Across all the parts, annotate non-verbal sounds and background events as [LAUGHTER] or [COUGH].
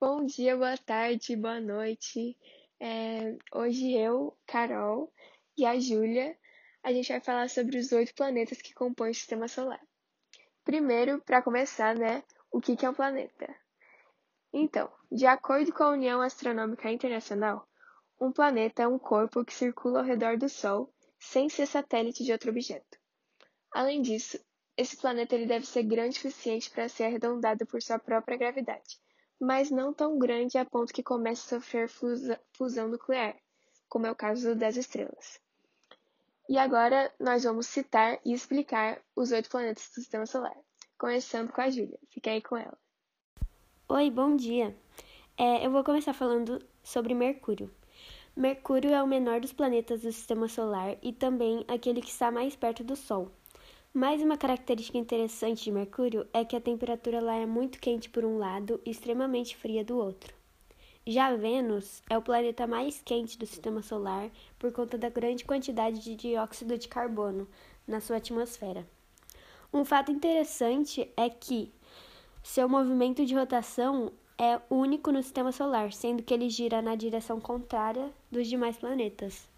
Bom dia, boa tarde, boa noite. É, hoje eu, Carol e a Júlia, a gente vai falar sobre os oito planetas que compõem o Sistema Solar. Primeiro, para começar, né, o que, que é um planeta? Então, de acordo com a União Astronômica Internacional, um planeta é um corpo que circula ao redor do Sol sem ser satélite de outro objeto. Além disso, esse planeta ele deve ser grande o suficiente para ser arredondado por sua própria gravidade mas não tão grande a ponto que comece a sofrer fusão nuclear, como é o caso das estrelas. E agora nós vamos citar e explicar os oito planetas do Sistema Solar, começando com a Júlia. Fique aí com ela. Oi, bom dia. É, eu vou começar falando sobre Mercúrio. Mercúrio é o menor dos planetas do Sistema Solar e também aquele que está mais perto do Sol. Mais uma característica interessante de Mercúrio é que a temperatura lá é muito quente por um lado e extremamente fria do outro. Já Vênus é o planeta mais quente do sistema solar por conta da grande quantidade de dióxido de carbono na sua atmosfera. Um fato interessante é que seu movimento de rotação é único no sistema solar, sendo que ele gira na direção contrária dos demais planetas.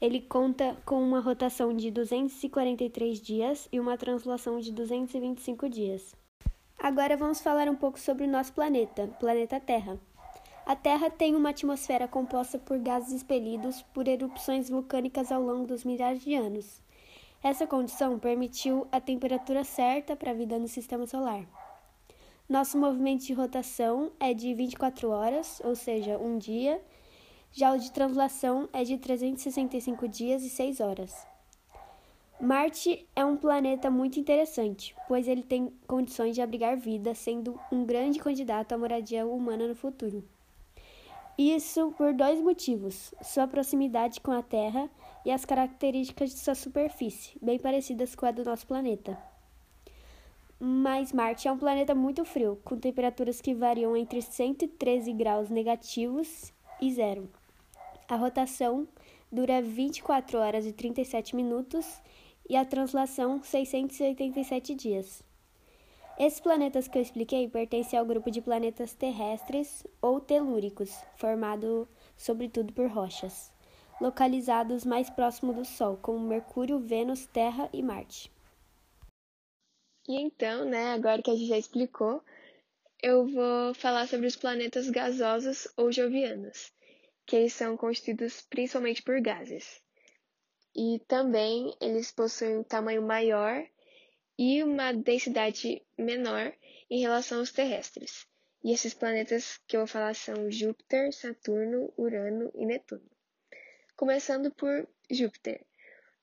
Ele conta com uma rotação de 243 dias e uma translação de 225 dias. Agora vamos falar um pouco sobre o nosso planeta, planeta Terra. A Terra tem uma atmosfera composta por gases expelidos por erupções vulcânicas ao longo dos milhares de anos. Essa condição permitiu a temperatura certa para a vida no sistema solar. Nosso movimento de rotação é de 24 horas, ou seja, um dia, já o de translação é de 365 dias e 6 horas. Marte é um planeta muito interessante, pois ele tem condições de abrigar vida, sendo um grande candidato à moradia humana no futuro. Isso por dois motivos: sua proximidade com a Terra e as características de sua superfície, bem parecidas com a do nosso planeta. Mas Marte é um planeta muito frio, com temperaturas que variam entre 113 graus negativos e zero. A rotação dura 24 horas e 37 minutos e a translação 687 dias. Esses planetas que eu expliquei pertencem ao grupo de planetas terrestres ou telúricos, formado sobretudo por rochas, localizados mais próximo do Sol, como Mercúrio, Vênus, Terra e Marte. E então, né, agora que a gente já explicou, eu vou falar sobre os planetas gasosos ou jovianos que eles são constituídos principalmente por gases. E também eles possuem um tamanho maior e uma densidade menor em relação aos terrestres. E esses planetas que eu vou falar são Júpiter, Saturno, Urano e Netuno. Começando por Júpiter.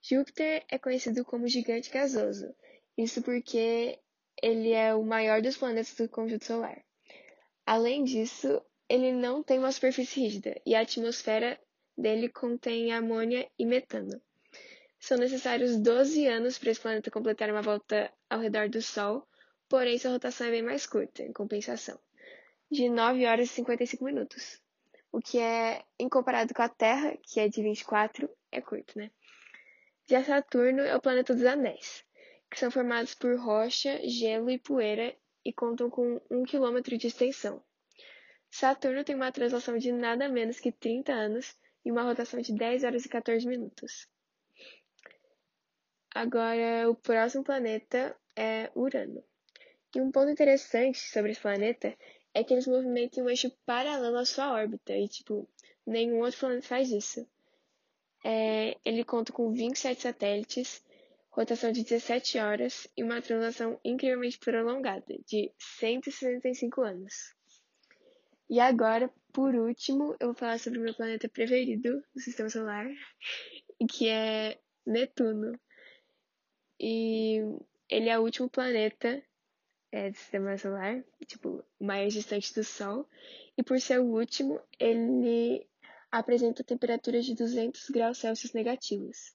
Júpiter é conhecido como gigante gasoso, isso porque ele é o maior dos planetas do conjunto solar. Além disso, ele não tem uma superfície rígida e a atmosfera dele contém amônia e metano. São necessários 12 anos para esse planeta completar uma volta ao redor do Sol, porém sua rotação é bem mais curta, em compensação, de 9 horas e 55 minutos, o que é, em comparado com a Terra, que é de 24, é curto, né? Já Saturno é o planeta dos anéis, que são formados por rocha, gelo e poeira e contam com 1 km de extensão. Saturno tem uma translação de nada menos que 30 anos e uma rotação de 10 horas e 14 minutos. Agora, o próximo planeta é Urano. E um ponto interessante sobre esse planeta é que eles movimentam um eixo paralelo à sua órbita, e, tipo, nenhum outro planeta faz isso. É, ele conta com 27 satélites, rotação de 17 horas e uma translação incrivelmente prolongada, de 165 anos. E agora, por último, eu vou falar sobre o meu planeta preferido do sistema solar, [LAUGHS] que é Netuno. E ele é o último planeta é, do sistema solar, tipo, mais distante do Sol. E por ser o último, ele apresenta temperaturas de 200 graus Celsius negativos.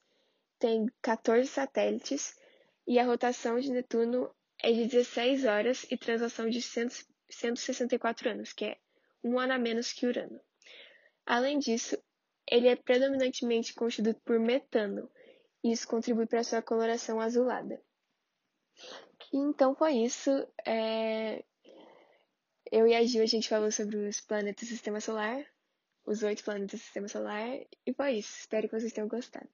Tem 14 satélites e a rotação de Netuno é de 16 horas e translação de 164 anos, que é um ano a menos que Urano. Além disso, ele é predominantemente constituído por metano, e isso contribui para sua coloração azulada. Então foi isso. É... Eu e a Gil, a gente falou sobre os planetas do Sistema Solar, os oito planetas do Sistema Solar, e foi isso. Espero que vocês tenham gostado.